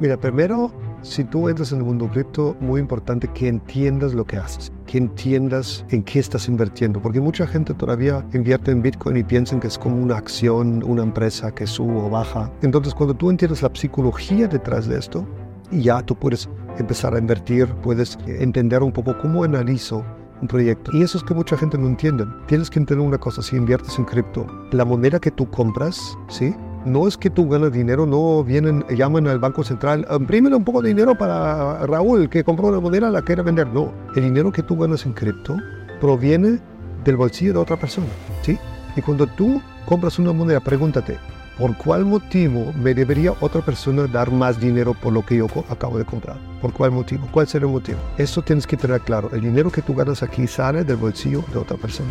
Mira, primero, si tú entras en el mundo cripto, muy importante que entiendas lo que haces, que entiendas en qué estás invirtiendo, porque mucha gente todavía invierte en Bitcoin y piensan que es como una acción, una empresa que sube o baja. Entonces, cuando tú entiendes la psicología detrás de esto, ya tú puedes empezar a invertir, puedes entender un poco cómo analizo un proyecto. Y eso es que mucha gente no entiende. Tienes que entender una cosa, si inviertes en cripto, la moneda que tú compras, ¿sí? No es que tú ganas dinero, no vienen, llaman al Banco Central, imprímele un poco de dinero para Raúl que compró una moneda, la quiere vender. No, el dinero que tú ganas en cripto proviene del bolsillo de otra persona, ¿sí? Y cuando tú compras una moneda, pregúntate, ¿por cuál motivo me debería otra persona dar más dinero por lo que yo acabo de comprar? ¿Por cuál motivo? ¿Cuál será el motivo? Eso tienes que tener claro. El dinero que tú ganas aquí sale del bolsillo de otra persona.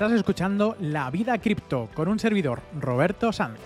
Estás escuchando La Vida Cripto con un servidor, Roberto Sanz.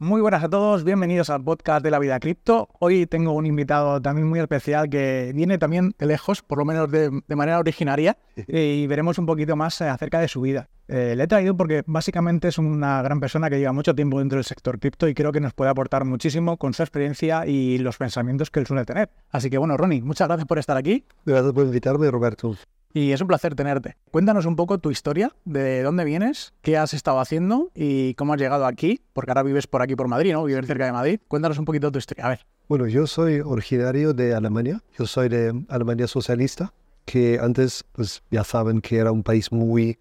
Muy buenas a todos, bienvenidos al podcast de la vida cripto. Hoy tengo un invitado también muy especial que viene también de lejos, por lo menos de, manera originaria, y veremos un poquito más eh, acerca de su vida. Eh, le he traído porque básicamente es una gran persona que lleva mucho tiempo dentro del sector cripto y creo que nos puede aportar muchísimo con su experiencia y los pensamientos que él suele tener. Así que bueno, Ronnie, muchas gracias por estar aquí. Gracias por invitarme, Roberto. Y es un placer tenerte. Cuéntanos un poco tu historia, de dónde vienes, qué has estado haciendo y cómo has llegado aquí, porque ahora vives por aquí, por Madrid, ¿no? Vives cerca de Madrid. Cuéntanos un poquito tu historia. A ver. Bueno, yo soy originario de Alemania. Yo soy de Alemania socialista, que antes, pues ya saben que era un país muy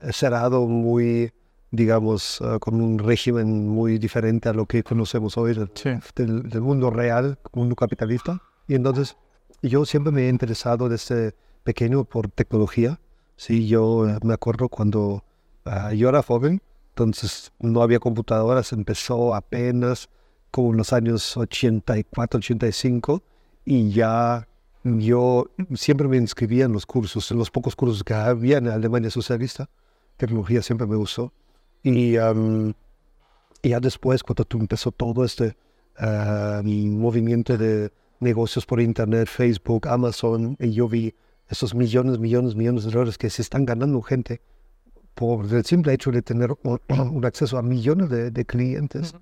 eh, cerrado, muy, digamos, uh, con un régimen muy diferente a lo que conocemos hoy del, del mundo real, mundo capitalista. Y entonces yo siempre me he interesado desde pequeño por tecnología. Sí, yo me acuerdo cuando ah, yo era joven, entonces no había computadoras, empezó apenas como en los años 84, 85 y ya yo siempre me inscribía en los cursos, en los pocos cursos que había en Alemania socialista. Tecnología siempre me gustó. Y ya después, cuando empezó todo este uh, movimiento de negocios por Internet, Facebook, Amazon, y yo vi esos millones, millones, millones de dólares que se están ganando gente por el simple hecho de tener un, acceso a millones de, clientes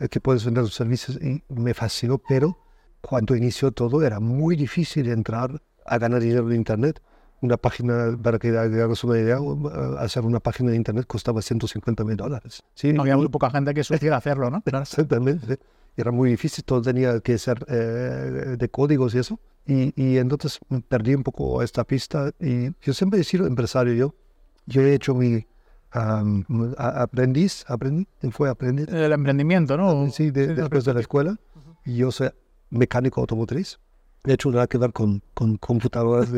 eh, que puedes vender sus servicios y me fascinó, pero cuando inició todo era muy difícil entrar a ganar dinero en Internet. Una página, para que hagas una idea, uh, hacer una página de Internet costaba 150 mil dólares. ¿sí? Había muy poca gente que supiera hacerlo, ¿no? Exactamente. Era muy difícil, todo tenía que ser eh, de códigos y eso. Y, entonces perdí un poco esta pista y yo siempre he sido empresario yo. Yo he hecho mi aprendiz, aprendí, fue aprendiz. El emprendimiento, ¿no? Sí, después de la escuela. Y yo soy mecánico automotriz. He hecho nada que ver con, con computadoras.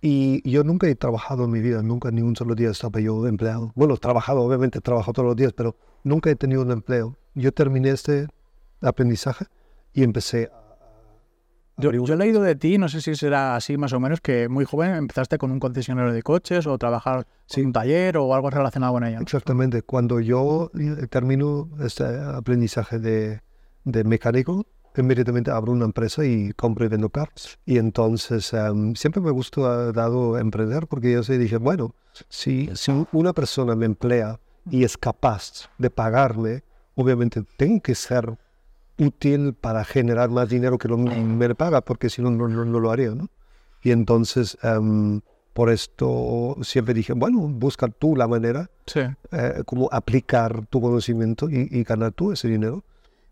y yo nunca he trabajado en mi vida, nunca ni un solo día estaba yo empleado. Bueno, trabajado, obviamente, he trabajado todos los días, pero nunca he tenido un empleo. Yo terminé este aprendizaje y empecé a yo, he leído de ti, no sé si será así más o menos, que muy joven empezaste con un concesionario de coches o trabajar sin un taller o algo relacionado con ella. Exactamente. Cuando yo termino este aprendizaje de, de mecánico, inmediatamente abro una empresa y compro y vendo carros. Y entonces em, siempre me gustó dado emprender porque yo se dije, bueno, si, si una persona me emplea y es capaz de pagarme, obviamente tengo que ser útil para generar más dinero que lo me paga, porque si no, no, lo haría, ¿no? Y entonces, em, por esto siempre dije, bueno, busca tú la manera, sí. eh, como aplicar tu conocimiento y, ganar tú ese dinero.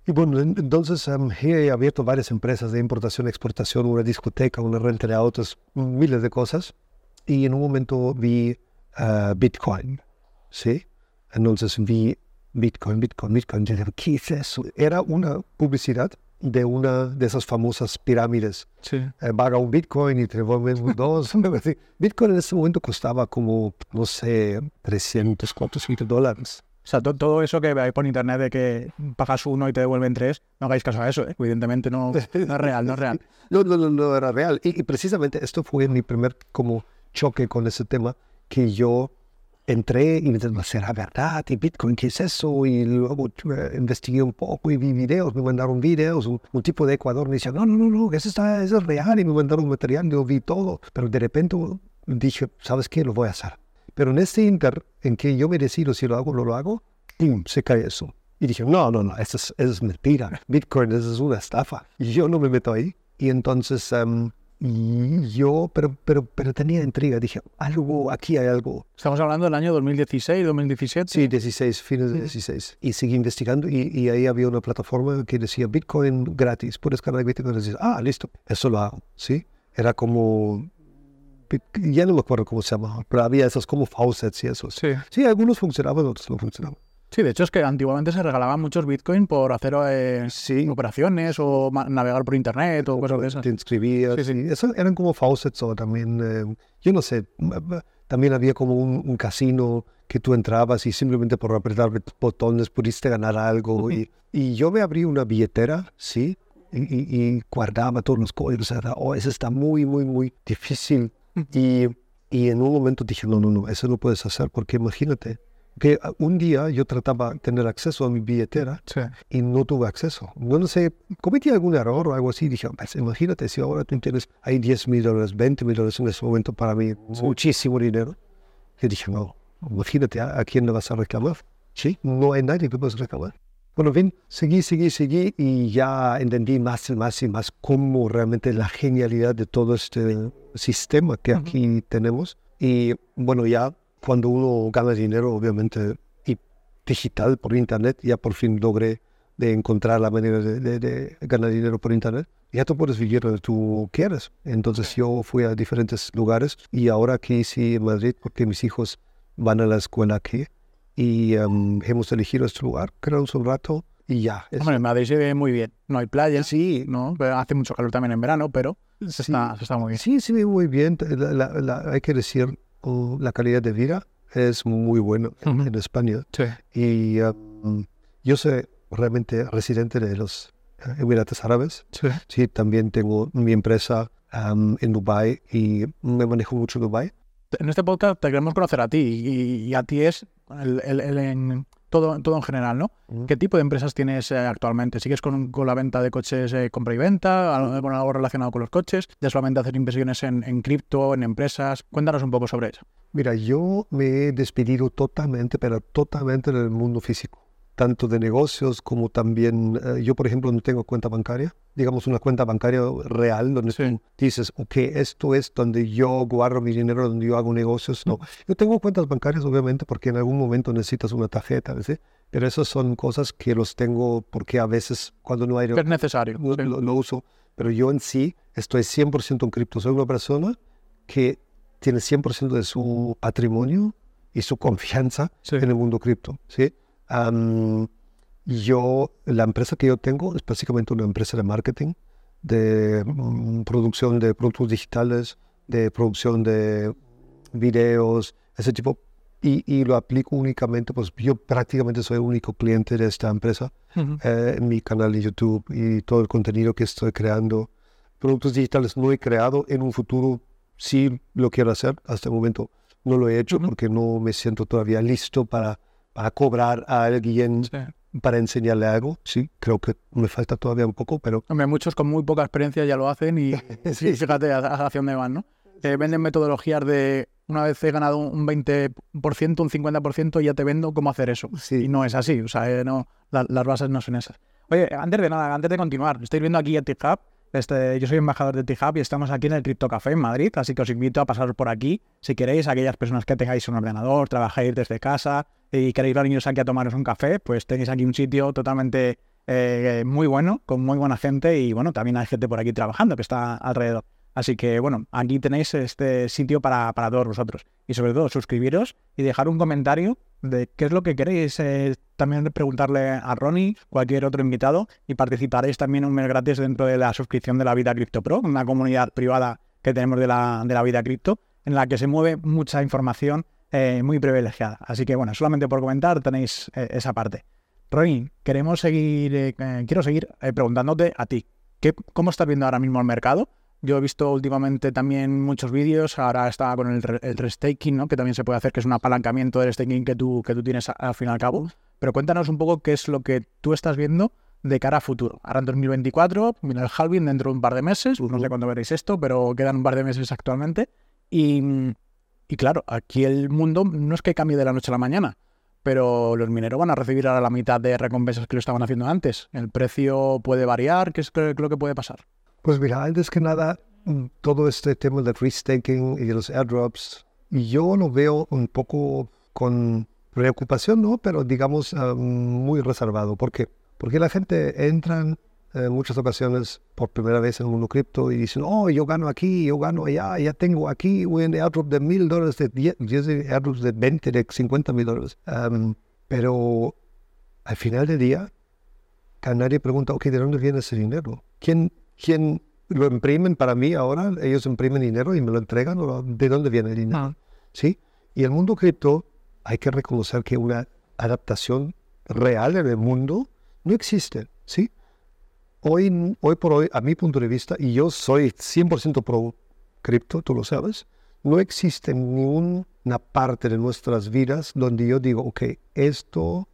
Y bueno, entonces um, he abierto varias empresas de importación, exportación, una discoteca, una renta de autos, miles de cosas. Y en un momento vi uh, Bitcoin, ¿sí? Entonces vi Bitcoin, Bitcoin, Bitcoin. ¿qué es eso? Era una publicidad de una de esas famosas pirámides. Sí. Eh, paga un Bitcoin y te devuelven dos. Bitcoin en ese momento costaba como, no sé, 300, 400 dólares. O sea, to- todo eso que veis por internet de que pagas uno y te devuelven tres, no hagáis caso a eso, ¿eh? evidentemente no, no es real, no es real. No, no, no, no era real. Y, y precisamente esto fue mi primer como choque con ese tema, que yo entré y me dije, ¿será verdad? ¿Y Bitcoin qué es eso? Y luego eh, investigué un poco y vi videos, me mandaron videos. Un, un tipo de Ecuador me decía, no, no, no, no, eso, está, eso es real. Y me mandaron material, yo vi todo. Pero de repente dije, ¿sabes qué? Lo voy a hacer. Pero en este inter, en que yo me decido si lo hago o no lo hago, ¡pum! se cae eso. Y dije, no, no, no, eso es, eso es mentira. Bitcoin eso es una estafa. Y yo no me meto ahí. Y entonces em, y yo, pero, pero, pero tenía intriga. Dije, algo, aquí hay algo. Estamos hablando del año 2016, 2017. Sí, 16, fines de 16. Y seguí investigando y, y ahí había una plataforma que decía Bitcoin gratis. Puedes cargar Bitcoin decir, ah, listo, eso lo hago. ¿Sí? Era como, ya no me acuerdo cómo se llamaba, pero había esos como faucets y esos. Sí. Sí, algunos funcionaban, otros no funcionaban. Sí, de hecho es que antiguamente se regalaban muchos Bitcoin por hacer eh, Sí. operaciones o navegar por internet o cosas de esas. Te inscribías. Sí, sí. eso eran como faucets o también, eh, yo no sé, también había como un, un casino que tú entrabas y simplemente por apretar bot- botones pudiste ganar algo. y, y yo me abrí una billetera, ¿sí? Y, y- y guardaba todos los códigos. Era, oh, eso está muy, muy, muy difícil. Y, y en un momento dije, no, no, no, eso no puedes hacer porque imagínate que ah, un día yo trataba de tener acceso a mi billetera Sí. y no tuve acceso. No, no sé, cometí algún error o algo así. Dije, pues, imagínate si ahora tú tienes ahí 10 mil dólares, 20 mil dólares en ese momento para mí, muchísimo dinero. Yo dije, no, imagínate a, a quién le vas a reclamar. Sí, no hay nadie que puedas reclamar. Bueno, en fin, seguí, seguí, seguí y ya entendí más y más y más cómo realmente la genialidad de todo este sistema que aquí tenemos. Y bueno, ya cuando uno gana dinero, obviamente, y digital por internet, ya por fin logré de encontrar la manera de, de- de ganar dinero por internet. Ya tú puedes vivir donde tú quieras. Entonces yo fui a diferentes lugares y ahora aquí sí en Madrid, porque mis hijos van a la escuela aquí y em, hemos elegido este lugar, quedamos un rato y ya. es- Hombre, en Madrid se ve muy bien. No hay playa, sí, no, hace mucho calor también en verano, pero se, Sí. está, se está muy bien. Sí, sí, muy bien. La- la- la- hay que decir, uh, la calidad de vida es muy buena en- Ujú. en España. Sí. Y um, yo soy realmente residente de los eh, Emiratos Árabes. Sí. Sí, también tengo mi empresa um, en Dubái y me manejo mucho en Dubái. En este podcast te queremos conocer a ti y, y a ti es el, el- el en todo, todo en general, ¿no? ¿Qué tipo de empresas tienes eh, actualmente? ¿Sigues con, con la venta de coches, eh, compra y venta? ¿Algo, con algo relacionado con los coches? ¿Ya solamente hacer inversiones en, en cripto, en empresas? Cuéntanos un poco sobre eso. Mira, yo me he despedido totalmente, pero totalmente del mundo físico, tanto de negocios como también, eh, yo por ejemplo no tengo cuenta bancaria, digamos una cuenta bancaria real donde Sí. tú dices, ok, esto es donde yo guardo mi dinero, donde yo hago negocios. No, yo tengo cuentas bancarias obviamente porque en algún momento necesitas una tarjeta, ¿sí? pero esas son cosas que los tengo porque a veces cuando no hay... ¿Qué es necesario? lo, Sí. lo- lo uso, pero yo en sí estoy 100% en cripto. Soy una persona que tiene 100% de su patrimonio y su confianza Sí. en el mundo cripto. ¿sí? Am, yo, la empresa que yo tengo es básicamente una empresa de marketing, de mm, producción de productos digitales, de producción de videos, ese tipo. Y, y lo aplico únicamente, pues yo prácticamente soy el único cliente de esta empresa eh, en mi canal de YouTube y todo el contenido que estoy creando. Productos digitales no he creado, en un futuro sí lo quiero hacer, hasta el momento no lo he hecho porque no me siento todavía listo para, para cobrar a alguien Sí. para enseñarle algo. Sí, creo que me falta todavía un poco, pero Hombre, muchos con muy poca experiencia ya lo hacen y sí, fíjate a- hacia dónde van, ¿no? Eh, venden metodologías de una vez he ganado un 20%, un 50%, ya te vendo cómo hacer eso. Sí. Y no es así, o sea, eh, no, la- las bases no son esas. Oye, antes de nada, antes de continuar, estáis viendo aquí a TIHub. Este, yo soy embajador de TIHub y estamos aquí en el Crypto Café en Madrid, así que os invito a pasaros por aquí si queréis, aquellas personas que tengáis un ordenador, trabajáis desde casa y queréis veniros aquí a tomaros un café, pues tenéis aquí un sitio totalmente eh, muy bueno, con muy buena gente y bueno, también hay gente por aquí trabajando que está alrededor. Así que bueno, aquí tenéis este sitio para, para todos vosotros. Y sobre todo, suscribiros y dejar un comentario de qué es lo que queréis. eh, también preguntarle a Ronnie, cualquier otro invitado, y participaréis también un mes gratis dentro de la suscripción de la Vida Cripto Pro, una comunidad privada que tenemos de la, de la Vida Cripto, en la que se mueve mucha información eh, muy privilegiada. Así que bueno, solamente por comentar tenéis eh, esa parte. Ronnie, queremos seguir, eh, quiero seguir preguntándote a ti, ¿qué, ¿cómo estás viendo ahora mismo el mercado? Yo he visto últimamente también muchos vídeos, ahora estaba con el, re- el restaking, ¿no? que también se puede hacer, que es un apalancamiento del staking que tú, que tú tienes a- al fin y al cabo. Pero cuéntanos un poco qué es lo que tú estás viendo de cara a futuro. Ahora en 2024, viene el halving dentro de un par de meses, no sé cuándo veréis esto, pero quedan un par de meses actualmente. Y, y claro, aquí el mundo no es que cambie de la noche a la mañana, pero los mineros van a recibir ahora la mitad de recompensas que lo estaban haciendo antes. El precio puede variar, ¿qué es lo que puede pasar? Pues mira, antes que nada, mm, todo este tema del restaking y de los airdrops, yo lo veo un poco con preocupación, ¿no? Pero digamos ah, muy reservado. ¿Por qué? Porque la gente entra en muchas ocasiones por primera vez en mundo cripto y dicen, oh, yo gano aquí, yo gano allá, ya tengo aquí un airdrop de mil dólares, de 10, 10 airdrops de 20, de 50 mil dólares. Am, pero al final del día, nadie pregunta, ok, ¿de dónde viene ese dinero? ¿Quién, quién lo imprimen para mí ahora? Ellos imprimen dinero y me lo entregan, ¿o ¿de dónde viene el dinero? ¿Sí? Y el mundo cripto, hay que reconocer que una adaptación real en el mundo no existe, ¿sí? Hoy, hoy por hoy, a mi punto de vista, y yo soy 100% pro cripto, tú lo sabes, no existe ninguna parte de nuestras vidas donde yo digo, ok, esto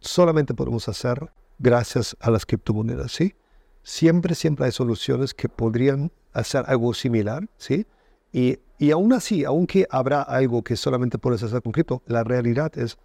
solamente podemos hacer gracias a las criptomonedas, ¿sí? Siempre, siempre hay soluciones que podrían hacer algo similar, ¿sí? Y, y aún así, aunque habrá algo que solamente puedes hacer con cripto, la realidad es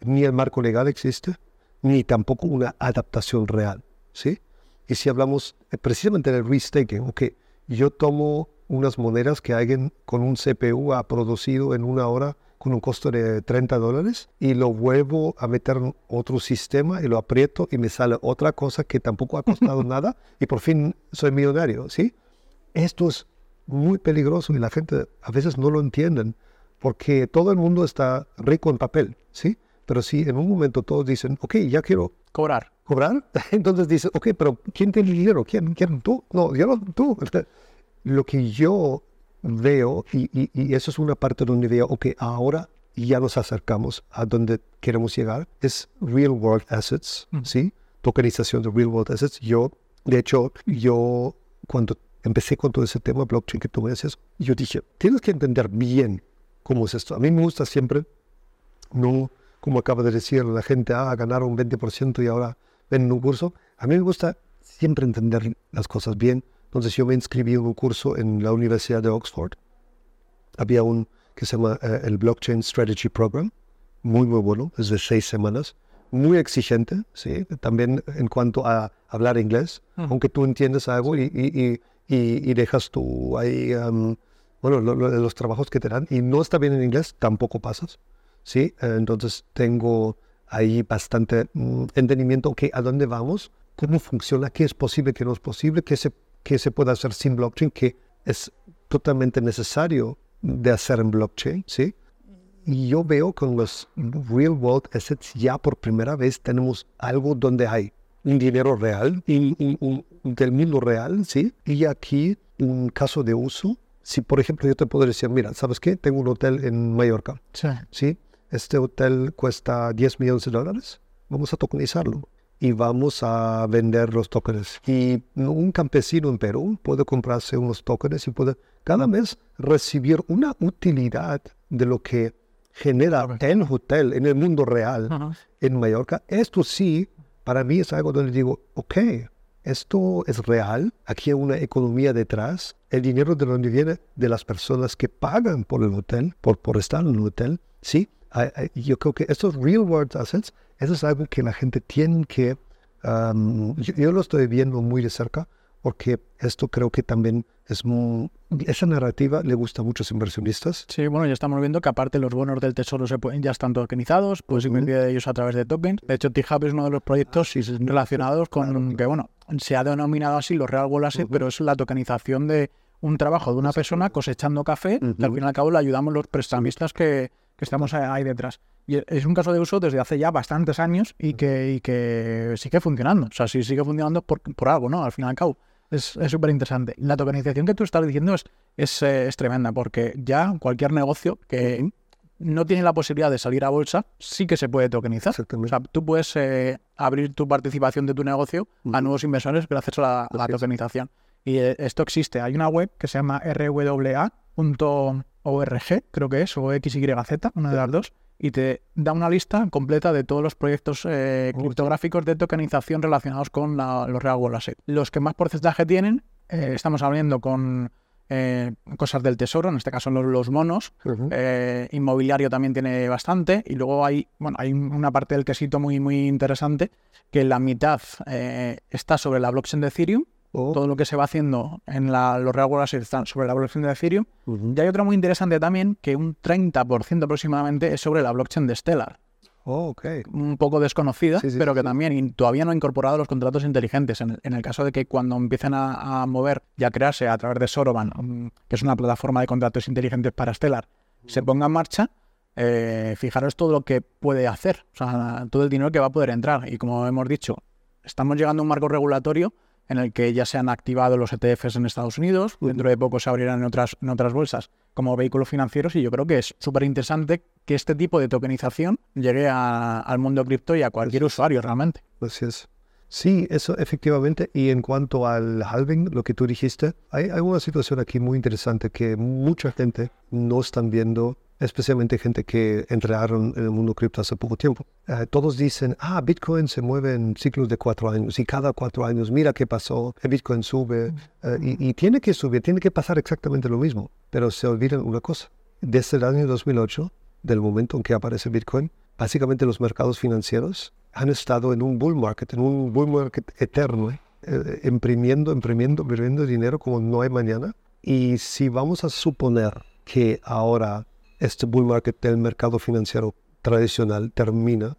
ni el marco legal existe, ni tampoco una adaptación real, ¿sí? Y si hablamos eh, precisamente del restaking, ok, yo tomo unas monedas que alguien con un CPU ha producido en una hora con un costo de 30 dólares y lo vuelvo a meter en otro sistema y lo aprieto y me sale otra cosa que tampoco ha costado nada y por fin soy millonario, ¿sí? Esto es muy peligroso y la gente a veces no lo entienden porque todo el mundo está rico en papel, ¿sí? Pero si en un momento todos dicen, ok, ya quiero Cobrar. Cobrar, entonces dices, ok, pero ¿quién tiene el dinero? ¿Quién? ¿Quién? ¿Tú? No, yo no, tú. Lo que yo veo, y, y- y eso es una parte donde veo, ok, ahora ya nos acercamos a donde queremos llegar, es real world assets, ¿sí? Tokenización de real world assets. Yo, de hecho, yo cuando empecé con todo ese tema blockchain que tú me decías, yo dije, tienes que entender bien cómo es esto. A mí me gusta siempre no como acaba de decir la gente, ah, ganaron un 20% y ahora ven un curso. A mí me gusta siempre entender las cosas bien. Entonces yo me inscribí en un curso en la Universidad de Oxford. Había un que se llama eh, el Blockchain Strategy Program, muy, muy bueno, es de seis semanas, muy exigente, ¿sí? También en cuanto a hablar inglés, aunque tú entiendes algo y, y, y, y- dejas tú ahí, am, bueno, lo- lo- los trabajos que te dan y no está bien en inglés, tampoco pasas. ¿sí? Entonces tengo ahí bastante mm, entendimiento, ok, ¿a dónde vamos? ¿Cómo funciona? ¿Qué es posible? ¿Qué no es posible? ¿Qué se, qué se puede hacer sin blockchain? ¿Qué es totalmente necesario de hacer en blockchain? ¿sí? Y yo veo con los real world assets ya por primera vez tenemos algo donde hay un dinero real y, y- un- del mundo real, ¿sí? Y aquí un caso de uso. Si, por ejemplo, yo te puedo decir, mira, ¿sabes qué? Tengo un hotel en Mallorca. Sí. ¿sí? Este hotel cuesta 10 millones de dólares. Vamos a tokenizarlo y vamos a vender los tokens. Y un campesino en Perú puede comprarse unos tokens y puede cada mes recibir una utilidad de lo que genera el hotel en el mundo real Ajá. en Mallorca. Esto sí, para mí es algo donde digo, ok, esto es real, aquí hay una economía detrás, el dinero de donde viene de las personas que pagan por el hotel, por, por estar en el hotel, sí. Yo creo que estos real world assets, eso es algo que la gente tiene que, um, yo, yo lo estoy viendo muy de cerca, porque esto creo que también es muy, esa narrativa le gusta a muchos inversionistas. Sí, bueno, ya estamos viendo que aparte los bonos del tesoro se pueden, ya están tokenizados, puedes invertir de ellos a través de tokens. De hecho, T-Hub es uno de los proyectos relacionados con que, bueno, se ha denominado así los Real World Assets, pero es la tokenización de un trabajo de una persona cosechando café, que al fin y al cabo le ayudamos los prestamistas que, que estamos ahí detrás. Y es un caso de uso desde hace ya bastantes años y que, y que sigue funcionando. O sea, si sigue funcionando por, por algo, ¿no? Al fin y al cabo. Es súper interesante. La tokenización que tú estás diciendo es, es, eh, es tremenda porque ya cualquier negocio que no tiene la posibilidad de salir a bolsa, sí que se puede tokenizar. O sea, tú puedes eh, abrir tu participación de tu negocio a nuevos inversores gracias a la, tokenización. Y eh, esto existe. Hay una web que se llama rwa.org, creo que es, o XYZ, una de las dos, y te da una lista completa de todos los proyectos eh, criptográficos de tokenización relacionados con los real world assets. Los que más porcentaje tienen, estamos hablando con eh, cosas del tesoro, en este caso los, monos. Eh, inmobiliario también tiene bastante. Y luego hay, bueno, hay una parte del quesito muy, muy interesante, que la mitad eh, está sobre la blockchain de Ethereum. Oh. Todo lo que se va haciendo en la, los real world están sobre la blockchain de Ethereum. Y hay otra muy interesante también, que un 30% aproximadamente es sobre la blockchain de Stellar. Oh, un poco desconocida, pero que también todavía no ha incorporado los contratos inteligentes. En el, caso de que cuando empiecen a, mover y a crearse a través de Soroban, mm, que es una plataforma de contratos inteligentes para Stellar, se ponga en marcha, eh, fijaros todo lo que puede hacer, o sea, todo el dinero que va a poder entrar. Y como hemos dicho, estamos llegando a un marco regulatorio en el que ya se han activado los ETFs en Estados Unidos, dentro de poco se abrirán en otras, en otras bolsas como vehículos financieros y yo creo que es súper interesante que este tipo de tokenización llegue al mundo cripto y a cualquier usuario realmente. Así es. Sí, eso efectivamente. Y en cuanto al halving, lo que tú dijiste, hay, hay una situación aquí muy interesante que mucha gente no están viendo especialmente gente que entraron en el mundo cripto hace poco tiempo. Eh, todos dicen, ah, Bitcoin se mueve en ciclos de cuatro años y cada cuatro años mira qué pasó, el Bitcoin sube eh, y, tiene que subir, tiene que pasar exactamente lo mismo. Pero se olvidan una cosa, desde el año 2008, del momento en que aparece Bitcoin, básicamente los mercados financieros han estado en un bull market, en un bull market eterno, eh, imprimiendo, imprimiendo, imprimiendo dinero como no hay mañana. Y si vamos a suponer que ahora este bull market del mercado financiero tradicional termina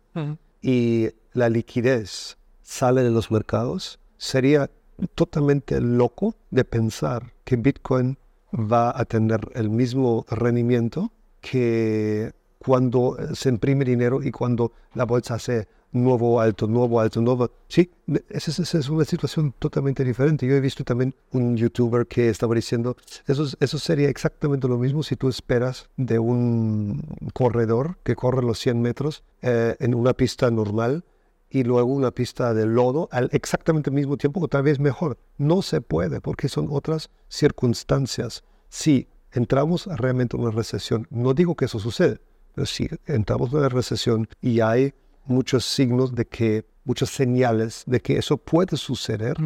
y la liquidez sale de los mercados, sería totalmente loco de pensar que Bitcoin va a tener el mismo rendimiento que cuando se imprime dinero y cuando la bolsa se nuevo alto, nuevo alto, nuevo. Sí, esa, es una situación totalmente diferente. Yo he visto también un youtuber que estaba diciendo, eso, eso sería exactamente lo mismo si tú esperas de un corredor que corre los 100 metros eh, en una pista normal y luego una pista de lodo al exactamente mismo tiempo o tal vez mejor. No se puede porque son otras circunstancias. Si entramos realmente en una recesión, no digo que eso sucede, pero si entramos en una recesión y hay muchos signos de que, muchas señales de que eso puede suceder,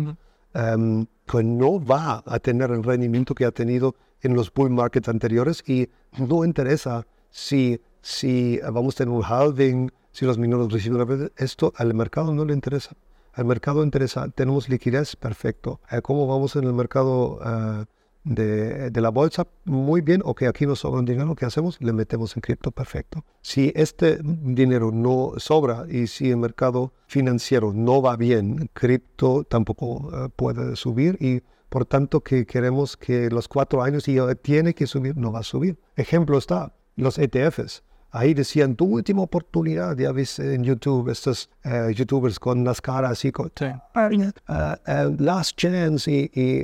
em, que no va a tener el rendimiento que ha tenido en los bull markets anteriores y no interesa si, si vamos a tener un halving, si los mineros reciben esto al mercado no le interesa. Al mercado interesa, tenemos liquidez, perfecto. Eh, ¿Cómo vamos en el mercado eh, de, la bolsa, muy bien, ok, aquí nos sobra un dinero, ¿qué hacemos? Le metemos en cripto, perfecto. Si este dinero no sobra y si el mercado financiero no va bien, cripto tampoco eh, puede subir y por tanto que queremos que los cuatro años y tiene que subir, no va a subir. Ejemplo está, los ETFs. Ahí decían, tu última oportunidad, ya viste en YouTube, estos eh, youtubers con las caras así, con, sí. uh, Last Chance y, y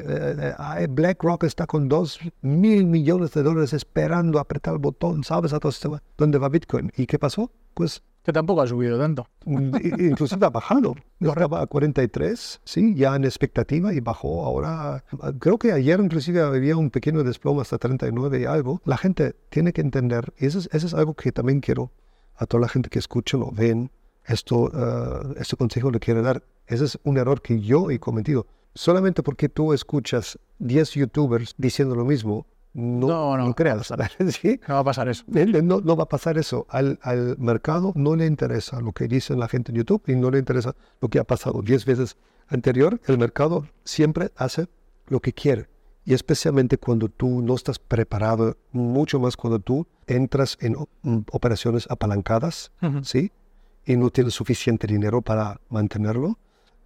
BlackRock está con dos mil millones de dólares esperando apretar el botón, ¿sabes? A todo este, ¿Dónde va Bitcoin? ¿Y qué pasó? Pues que tampoco ha subido tanto. Inclusive ha bajado. Va a 43, sí, ya en expectativa y bajó ahora. Creo que ayer inclusive había un pequeño desplome hasta 39 y algo. La gente tiene que entender, y eso es, eso es algo que también quiero a toda la gente que escucha o ven, esto, uh, este consejo le quiero dar. Ese es un error que yo he cometido. Solamente porque tú escuchas 10 youtubers diciendo lo mismo, no, no, creas. ¿sí? No va a pasar eso. No, no va a pasar eso. Al, al, mercado no le interesa lo que dice la gente en YouTube y no le interesa lo que ha pasado diez veces anterior. El mercado siempre hace lo que quiere. Y especialmente cuando tú no estás preparado, mucho más cuando tú entras en mm, operaciones apalancadas, ¿sí? Y no tienes suficiente dinero para mantenerlo,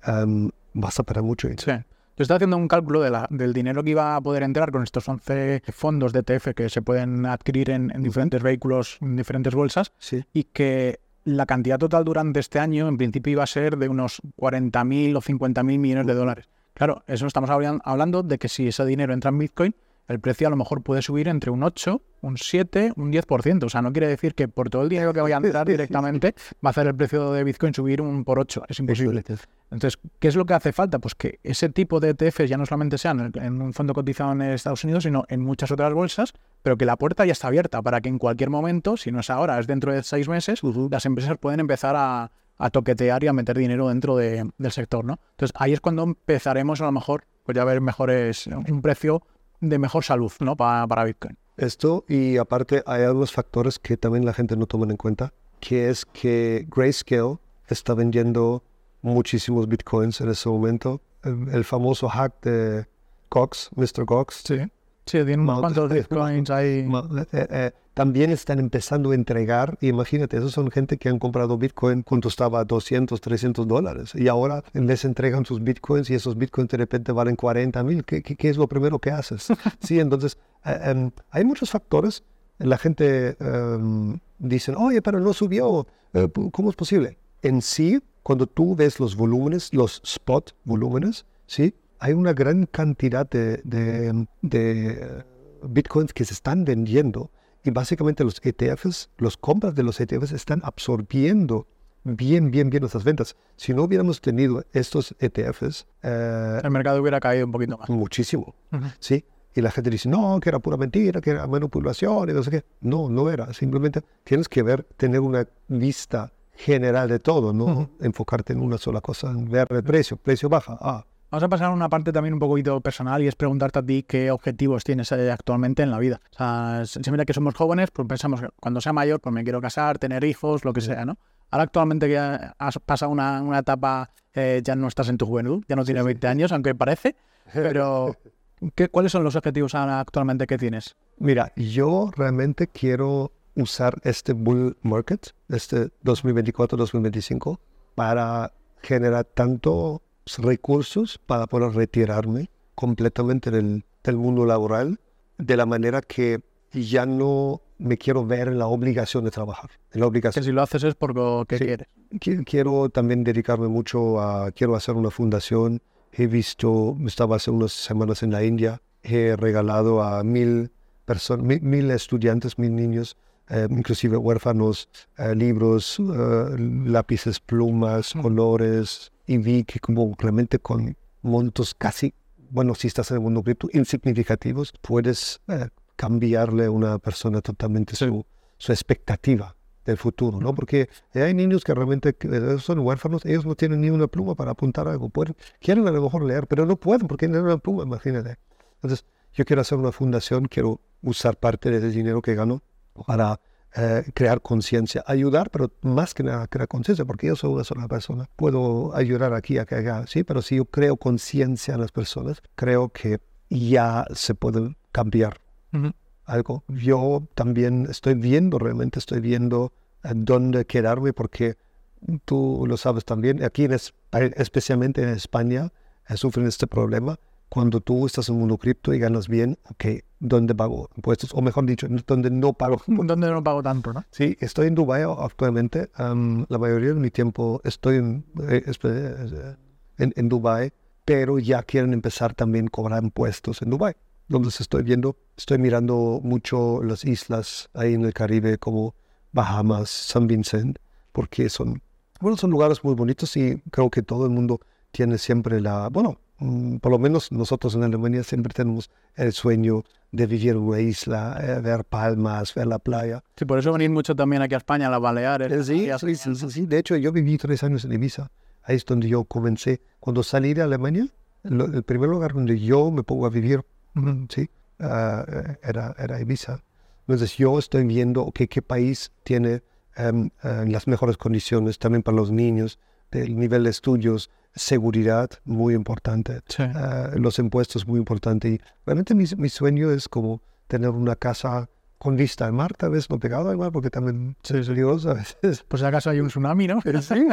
em, vas a perder mucho Sí. Yo estaba haciendo un cálculo de la, del dinero que iba a poder entrar con estos 11 fondos de ETF que se pueden adquirir en, diferentes vehículos, en diferentes bolsas, y que la cantidad total durante este año en principio iba a ser de unos 40.000 o 50.000 millones de dólares. Claro, eso estamos hablando de que si ese dinero entra en Bitcoin, el precio a lo mejor puede subir entre un 8, un 7, un 10%. O sea, no quiere decir que por todo el dinero que voy a entrar directamente va a hacer el precio de Bitcoin subir un por 8. Es imposible. Entonces, ¿qué es lo que hace falta? Pues que ese tipo de ETFs ya no solamente sean en un fondo cotizado en Estados Unidos, sino en muchas otras bolsas, pero que la puerta ya está abierta para que en cualquier momento, si no es ahora, es dentro de seis meses, las empresas pueden empezar a, toquetear y a meter dinero dentro del sector, ¿no? Entonces, ahí es cuando empezaremos a lo mejor pues ya ver mejores, un precio de mejor salud, ¿no? Para, para Bitcoin. Esto, y aparte hay algunos factores que también la gente no toma en cuenta, que es que Grayscale está vendiendo muchísimos bitcoins en ese momento. El, famoso hack de Cox, Mr. Cox. Sí. Sí, tiene unos cuantos bitcoins ahí. Eh, eh, también están empezando a entregar, imagínate, esos son gente que han comprado bitcoin cuando estaba a 200, 300 dólares y ahora les entregan sus bitcoins y esos bitcoins de repente valen 40 mil. ¿Qué, ¿Qué, es lo primero que haces? sí, entonces eh, em, hay muchos factores. La gente um, dice, oye, pero no subió. ¿Cómo es posible? En sí, cuando tú ves los volúmenes, los spot volúmenes, ¿sí? Hay una gran cantidad de, de, de bitcoins que se están vendiendo y básicamente los ETFs, los compras de los ETFs están absorbiendo bien, bien, bien nuestras ventas. Si no hubiéramos tenido estos ETFs... Eh, el mercado hubiera caído un poquito más. Muchísimo, ¿sí? Y la gente dice, no, que era pura mentira, que era manipulación y no sé qué. No, no era. Simplemente tienes que ver, tener una vista general de todo, no enfocarte en una sola cosa, en ver el precio, precio baja, ah. Vamos a pasar a una parte también un poquito personal y es preguntarte a ti qué objetivos tienes eh, actualmente en la vida. O sea, siempre que somos jóvenes, pues pensamos que cuando sea mayor, pues me quiero casar, tener hijos, lo que sea, ¿no? Ahora actualmente que has pasado una, una etapa, eh, ya no estás en tu juventud, ya no tienes 20 años, aunque parece, pero ¿qué, ¿cuáles son los objetivos actualmente que tienes? Mira, yo realmente quiero usar este bull market, este 2024-2025, para generar tanto recursos para poder retirarme completamente del, del, mundo laboral, de la manera que ya no me quiero ver en la obligación de trabajar. En la obligación. Que si lo haces es porque quieres. Quiero también dedicarme mucho a, quiero hacer una fundación. He visto, estaba hace unas semanas en la India, he regalado a mil personas, mil estudiantes, mil niños eh, inclusive huérfanos, eh, libros, eh, lápices, plumas, colores, y vi que como realmente con montos casi, bueno, si estás en el mundo cripto, insignificativos, puedes cambiarle a una persona totalmente su, su expectativa del futuro, ¿no? Porque hay niños que realmente son huérfanos, ellos no tienen ni una pluma para apuntar algo, pueden, quieren a lo mejor leer, pero no pueden porque no tienen una pluma, imagínate. Entonces, yo quiero hacer una fundación, quiero usar parte de ese dinero que gano para eh, crear conciencia, ayudar, pero más que nada crear conciencia, porque yo soy una sola persona. Puedo ayudar aquí a que haga, sí, pero si yo creo conciencia en las personas, creo que ya se puede cambiar algo. Yo también estoy viendo, realmente estoy viendo eh, dónde quedarme, porque tú lo sabes también, aquí en, especialmente en España, eh, sufren este problema cuando tú estás en un mundo cripto y ganas bien, ok, ¿dónde pago impuestos? O mejor dicho, ¿dónde no pago. ¿Dónde no pago tanto, no? Sí, estoy en Dubái actualmente. la mayoría de mi tiempo estoy en, eh, eh, en, en Dubái, pero ya quieren empezar también a cobrar impuestos en Dubái. Donde estoy viendo, estoy mirando mucho las islas ahí en el Caribe como Bahamas, San Vincent, porque son, bueno, son lugares muy bonitos y creo que todo el mundo tiene siempre la, bueno, por lo menos nosotros en Alemania siempre tenemos el sueño de vivir en una isla, eh, ver palmas, ver la playa. Sí, por eso venir mucho también aquí a España, a las Baleares. Sí, sí, sí, de hecho yo viví tres años en Ibiza. Ahí es donde yo comencé. Cuando salí de Alemania, el primer lugar donde yo me pongo a vivir, sí, ah, eh, era, era Ibiza. Entonces yo estoy viendo que qué país tiene em, eh, las mejores condiciones también para los niños, del nivel de estudios, seguridad muy importante, eh, los impuestos muy importante. Y realmente mi, mi, sueño es como tener una casa con vista al mar, tal vez no pegado al mar, porque también soy curioso a veces. Pues acaso hay un tsunami, ¿no? Pero, sí,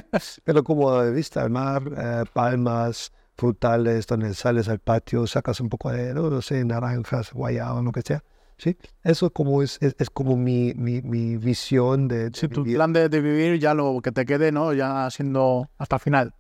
pero como vista al mar, eh, palmas, frutales, donde sales al patio, sacas un poco de, no, sé, naranjas, guayaba, lo que sea. Sí, eso como es, es, es como mi, mi, mi visión de, de Sí, tu plan de, de vivir ya lo que te quede, ¿no? Ya siendo hasta el final.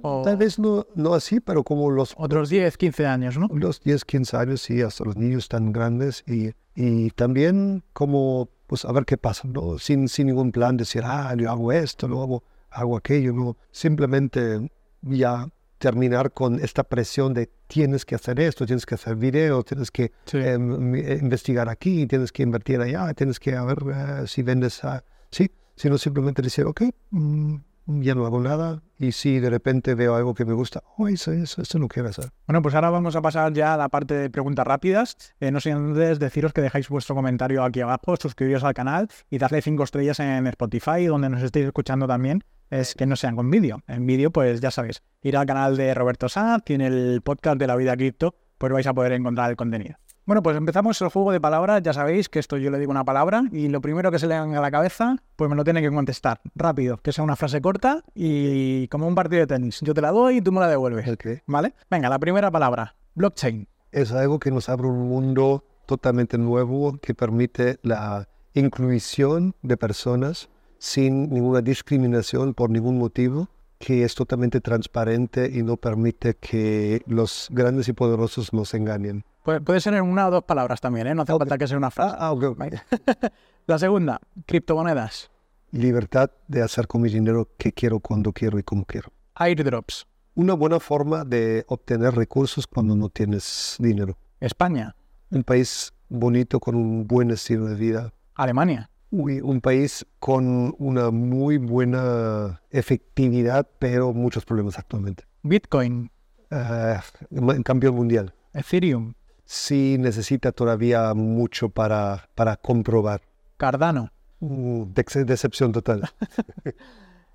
O Tal vez no, no así, pero como los otros 10, 15 años, ¿no? los 10, 15 años, sí, hasta los niños tan grandes y, y también como, pues a ver qué pasa, ¿no? Sin, sin ningún plan, decir, ah, yo hago esto, lo hago, hago aquello, no, simplemente ya terminar con esta presión de tienes que hacer esto, tienes que hacer video, tienes que Sí. eh, m- eh, investigar aquí, tienes que invertir allá, tienes que a ver eh, si vendes, a- sí, sino simplemente decir, ok, mm, ya no hago nada y si de repente veo algo que me gusta, oh, eso, eso, eso lo quiero hacer. Bueno, pues ahora vamos a pasar ya a la parte de preguntas rápidas. Eh, no sin antes deciros que dejáis vuestro comentario aquí abajo, suscribiros al canal y darle cinco estrellas en Spotify, donde nos estéis escuchando también. Es que no sean con vídeo. En vídeo, pues ya sabéis, ir al canal de Roberto Sanz, tiene el podcast de la vida cripto, pues vais a poder encontrar el contenido. Bueno, pues empezamos el juego de palabras. Ya sabéis que esto yo le digo una palabra y lo primero que se le venga a la cabeza, pues me lo tiene que contestar rápido, que sea una frase corta y como un partido de tenis. Yo te la doy y tú me la devuelves. Ok. ¿Vale? Venga, la primera palabra. Blockchain. es algo que nos abre un mundo totalmente nuevo que permite la inclusión de personas sin ninguna discriminación por ningún motivo, que es totalmente transparente y no permite que los grandes y poderosos nos engañen. Puede, puede ser en una o dos palabras también, ¿eh? No hace falta que sea una frase. Ah, ah, ok, ok. La segunda, criptomonedas. Libertad de hacer con mi dinero que quiero, cuando quiero y como quiero. Airdrops. Una buena forma de obtener recursos cuando no tienes dinero. España. Un país bonito con un buen estilo de vida, Alemania. Uy, un país con una muy buena efectividad, pero muchos problemas actualmente. Bitcoin. Ah, en cambio mundial. Ethereum. Sí necesita todavía mucho para, para comprobar. Cardano. Mm, dece- decepción total.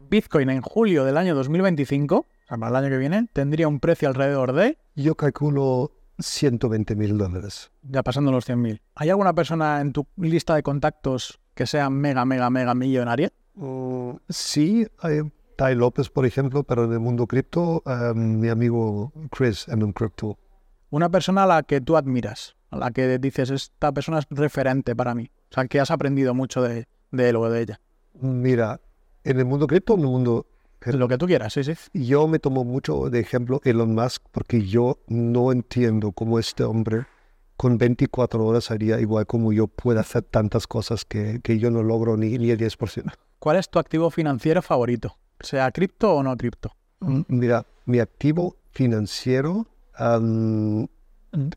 Bitcoin en julio del año 2025, o sea, para el año que viene, tendría un precio alrededor de, Yo calculo 120 mil dólares. ya pasando los 100.000. ¿Hay alguna persona en tu lista de contactos que sea mega, mega, mega millonaria? Mm, sí, hay Tai López, por ejemplo, pero en el mundo cripto, ah, mi amigo Chris en un crypto. Una persona a la que tú admiras, a la que dices, esta persona es referente para mí. O sea, que has aprendido mucho de, de él o de ella. Mira, en el mundo cripto, en el mundo Lo que tú quieras, sí, sí. Yo me tomo mucho de ejemplo Elon Musk porque yo no entiendo cómo este hombre con 24 horas haría igual como yo puede hacer tantas cosas que, que yo no logro ni, ni el 10%. ¿Cuál es tu activo financiero favorito? Sea cripto o no cripto. Mira, mi activo financiero am,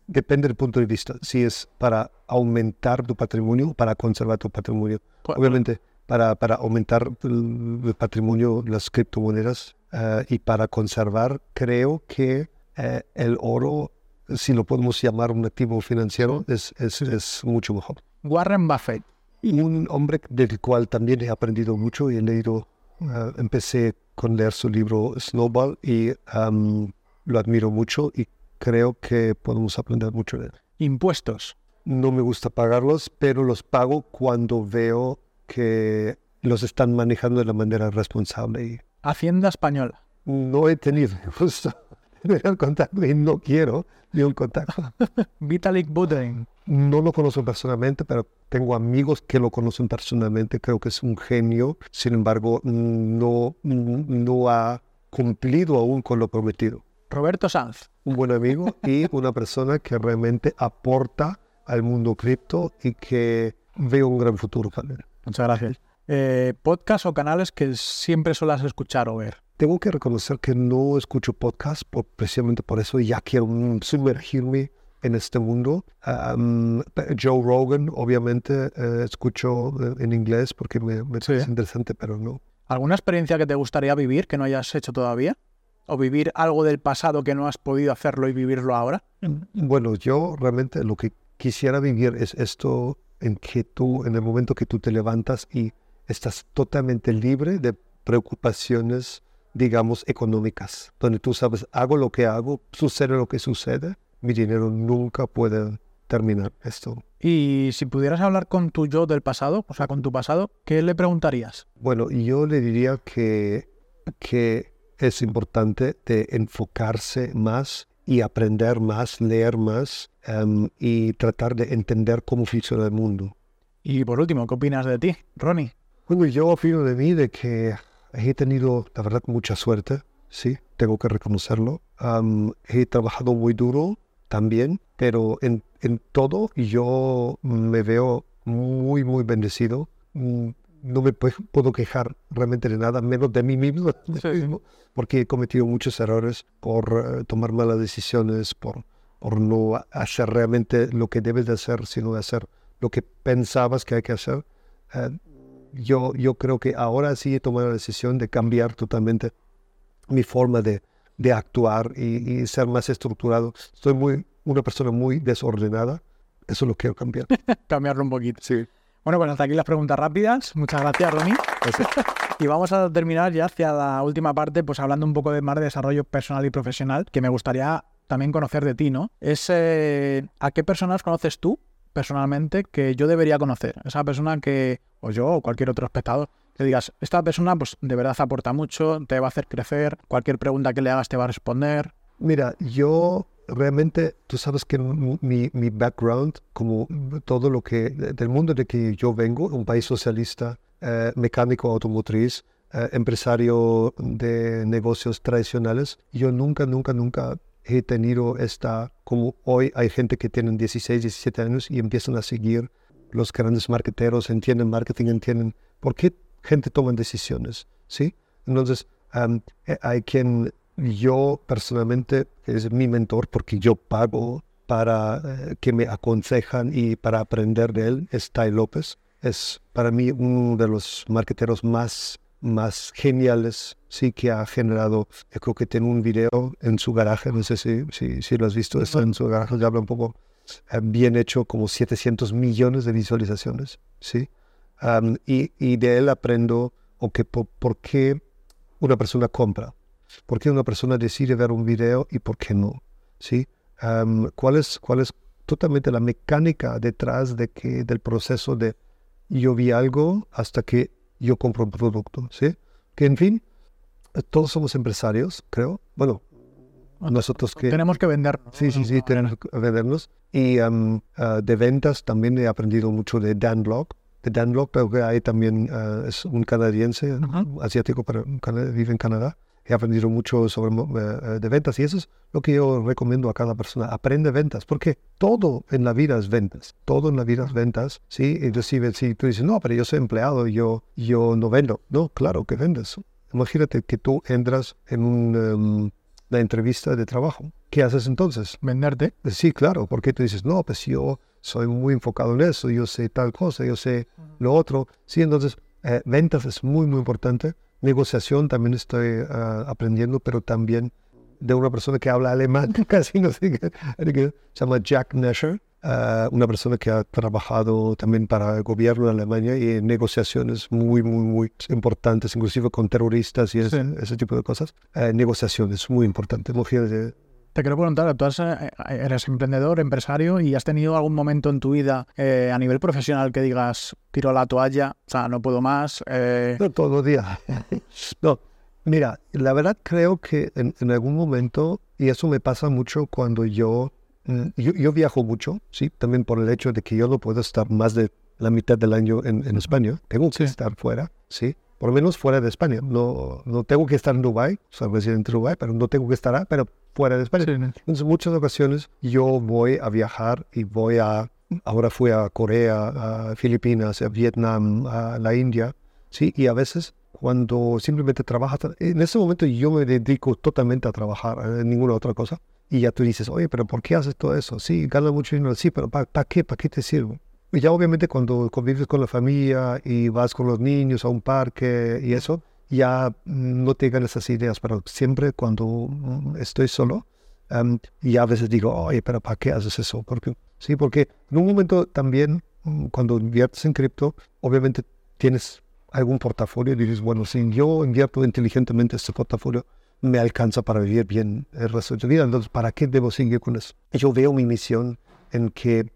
depende del punto de vista. Si es para aumentar tu patrimonio o para conservar tu patrimonio. Obviamente, para, para aumentar el, el patrimonio, las criptomonedas eh, y para conservar, creo que eh, el oro, si lo podemos llamar un activo financiero, es, es, es mucho mejor. Warren Buffett. Un hombre del cual también he aprendido mucho y he leído, eh, empecé con leer su libro Snowball y am, lo admiro mucho y creo que podemos aprender mucho de él. Impuestos. No me gusta pagarlos, pero los pago cuando veo que los están manejando de la manera responsable. Y Hacienda española. no he tenido justo tener contacto y no quiero ni un contacto. Vitalik Buterin. No lo conozco personalmente, pero tengo amigos que lo conocen personalmente. Creo que es un genio. Sin embargo, no, no ha cumplido aún con lo prometido. Roberto Sanz. Un buen amigo y una persona que realmente aporta al mundo cripto y que veo un gran futuro él. Muchas gracias. Eh, podcast o canales que siempre suelas escuchar o ver. Tengo que reconocer que no escucho podcast por- precisamente por eso ya quiero sumergirme en este mundo. Pe- Joe Rogan, obviamente, eh, escucho eh, en inglés porque me, me Sí. parece interesante, pero no. ¿Alguna experiencia que te gustaría vivir que no hayas hecho todavía? ¿O vivir algo del pasado que no has podido hacerlo y vivirlo ahora? Bueno, yo realmente lo que quisiera vivir es esto en que tú, en el momento que tú te levantas y estás totalmente libre de preocupaciones, digamos, económicas, donde tú sabes, hago lo que hago, sucede lo que sucede, mi dinero nunca puede terminar esto. Y si pudieras hablar con tu yo del pasado, o sea, con tu pasado, ¿qué le preguntarías? Bueno, yo le diría que, que es importante de enfocarse más y aprender más, leer más em, y tratar de entender cómo funciona el mundo. Y por último, ¿qué opinas de ti, Ronnie? Bueno, yo opino de mí de que he tenido, la verdad, mucha suerte, sí, tengo que reconocerlo. he trabajado muy duro también, pero en, en todo yo me veo muy, muy bendecido. No me puedo quejar realmente de nada, menos de mí mismo, porque he cometido muchos errores por eh, tomar malas decisiones, por, por no hacer realmente lo que debes de hacer, sino hacer lo que pensabas que hay que hacer. Eh, yo, yo creo que ahora sí he tomado la decisión de cambiar totalmente mi forma de, de actuar y, y, ser más estructurado. Soy muy, una persona muy desordenada. Eso lo quiero cambiar. Cambiarlo un poquito. Sí. Bueno, pues hasta aquí las preguntas rápidas. Muchas gracias, Ronnie. y vamos a terminar ya hacia la última parte, pues hablando un poco de más de desarrollo personal y profesional, que me gustaría también conocer de ti, ¿no? Es eh, a qué personas conoces tú personalmente que yo debería conocer. Esa persona que, o yo, o cualquier otro espectador, que digas, esta persona pues de verdad aporta mucho, te va a hacer crecer, cualquier pregunta que le hagas te va a responder. Mira, yo realmente, tú sabes que mi, mi background, como todo lo que, del mundo de que yo vengo, un país socialista, eh, mecánico automotriz, eh, empresario de negocios tradicionales, yo nunca, nunca, nunca he tenido esta, como hoy hay gente que tienen 16, 17 años y empiezan a seguir los grandes marketeros, entienden marketing, entienden por qué gente toma decisiones, ¿sí? Entonces, eh, hay quien yo personalmente es mi mentor porque yo pago para eh, que me aconsejan y para aprender de él, es Tai López. Es para mí uno de los marketeros más, más geniales sí que ha generado. Yo creo que tiene un video en su garaje, no sé si, si, si lo has visto, está en su garaje, ya habla un poco eh, bien hecho, como 700 millones de visualizaciones, ¿sí? y, y, de él aprendo okay, por, por qué una persona compra ¿Por qué una persona decide ver un video y por qué no? ¿Sí? ¿cuál, es, ¿Cuál es totalmente la mecánica detrás de que, del proceso de yo vi algo hasta que yo compro un producto? ¿sí? Que en fin, todos somos empresarios, creo. Bueno, nosotros que... Tenemos que vendernos. Sí, sí, sí, tenemos que vendernos. Y ah, de ventas también he aprendido mucho de Dan Locke. De Dan Locke, que hay también ah, es un canadiense, asiático, pero vive en Canadá he aprendido mucho sobre eh, eh, de ventas y eso es lo que yo recomiendo a cada persona. Aprende ventas, porque todo en la vida es ventas. Todo en la vida es ventas, ¿sí? Inclusive si tú dices, no, pero yo soy empleado yo, yo no vendo. No, claro que vendes. Imagínate que tú entras en em, una entrevista de trabajo. ¿Qué haces entonces? Venderte. Sí, claro, porque tú dices, no, pues yo soy muy enfocado en eso, yo sé tal cosa, yo sé lo otro. Sí, entonces, eh, ventas es muy, muy importante negociación también estoy ah, aprendiendo, pero también de una persona que habla alemán, casi no sé qué, se llama Jack Nesher, ah, una persona que ha trabajado también para el gobierno de Alemania y en negociaciones muy, muy, muy importantes, inclusive con terroristas y ese, tipo de cosas. Eh, negociaciones muy importantes, mujeres te quiero preguntar, tú eh, eres emprendedor, empresario y has tenido algún momento en tu vida eh, a nivel profesional que digas, tiro la toalla, o sea, no puedo más. Eh... No, todos los días. no, mira, la verdad creo que en, algún momento, y eso me pasa mucho cuando yo, mm, yo, viajo mucho, sí, también por el hecho de que yo no puedo estar más de la mitad del año en, España, tengo que estar fuera, sí por lo menos fuera de España. No, no tengo que estar en Dubái, soy residente de Dubái, pero no tengo que estar, pero fuera de España. Entonces, en muchas ocasiones yo voy a viajar y voy a, ahora fui a Corea, a Filipinas, a Vietnam, a la India, ¿sí? Y a veces cuando simplemente trabajas, en ese momento yo me dedico totalmente a trabajar, en ninguna otra cosa. Y ya tú dices, oye, pero ¿por qué haces todo eso? Sí, gana mucho dinero, sí, pero ¿para qué? ¿Para qué te sirve? Y ya obviamente cuando convives con la familia y vas con los niños a un parque y eso, ya no tengan esas ideas, pero siempre cuando mm, estoy solo, um, a veces digo, oye, pero ¿para qué haces eso? Porque, sí, porque en un momento también, mm, cuando inviertes en cripto, obviamente tienes algún portafolio y dices, bueno, si yo invierto inteligentemente este portafolio, me alcanza para vivir bien el resto de mi vida, entonces, ¿para qué debo seguir con eso? Yo veo mi misión en que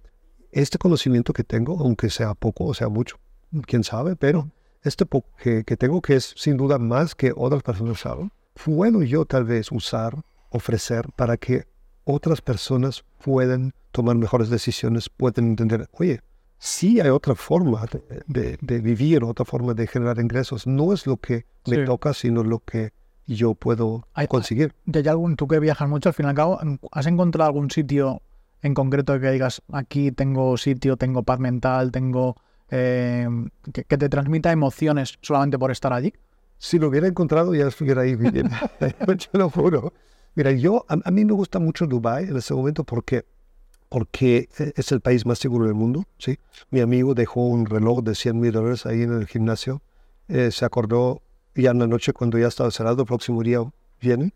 este conocimiento que tengo, aunque sea poco o sea mucho, quién sabe, pero este que, que tengo, que es sin duda más que otras personas saben, puedo yo tal vez usar, ofrecer para que otras personas pueden tomar mejores decisiones, pueden entender, oye, sí hay otra forma de, de, vivir, otra forma de generar ingresos. No es lo que me toca, sino lo que yo puedo conseguir. ¿Y hay algún, tú que viajas mucho, al fin y al cabo, ¿has encontrado algún sitio en concreto que digas, aquí tengo sitio, tengo paz mental, tengo... Eh, que, te transmita emociones solamente por estar allí? Si lo hubiera encontrado ya estuviera ahí viviendo. yo lo juro. Mira, yo, a, a, mí me gusta mucho Dubai en ese momento porque porque es el país más seguro del mundo. ¿sí? Mi amigo dejó un reloj de 100 mil dólares ahí en el gimnasio. Eh, se acordó ya en la noche cuando ya estaba cerrado, el próximo día viene,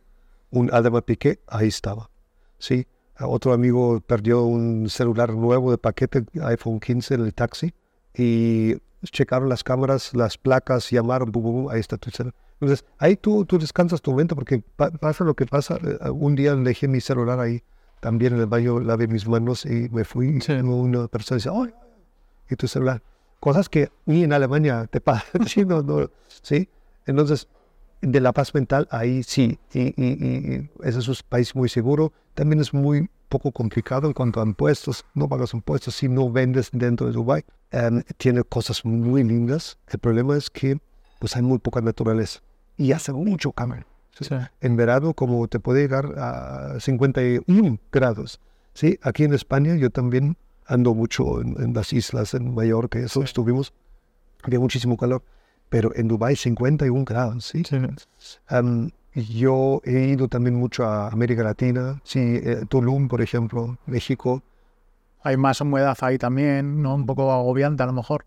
un Adama Piqué, ahí estaba. ¿sí? Otro amigo perdió un celular nuevo de paquete, iPhone 15 en el taxi, y checaron las cámaras, las placas, llamaron, ahí está tu celular. Entonces, ahí tú, tú descansas tu mente porque pasa lo que pasa. Eh, un día dejé mi celular ahí también en el baño lavé mis manos y me fui. Sí. Y una persona dice, ¡ay! Y tu celular. Cosas que ni en Alemania te pasan. ¿sí? No, no, ¿sí? Entonces, de la paz mental, ahí sí. Y, y, ese es un país muy seguro. También es muy poco complicado en cuanto a impuestos. No pagas impuestos si no vendes dentro de Dubái. Em, tiene cosas muy lindas. El problema es que pues hay muy poca naturaleza. Y hace mucho calor. En verano, como te puede llegar a 51 grados. Sí, aquí en España yo también ando mucho en, las islas, en Mallorca, eso estuvimos, había muchísimo calor, pero en Dubái 51 grados, ¿sí? yo he ido también mucho a América Latina, sí, eh, Tulum, por ejemplo, México. Hay más humedad ahí también, ¿no? Un poco agobiante a lo mejor.